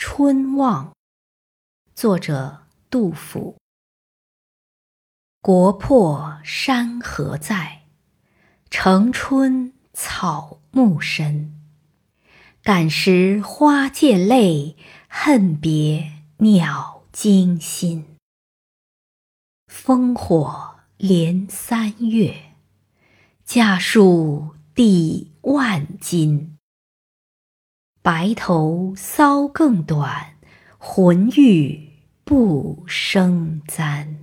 春望，作者杜甫。国破山河在，城春草木深。感时花溅泪，恨别鸟惊心。烽火连三月，家书抵万金。白头搔更短，浑欲不胜簪。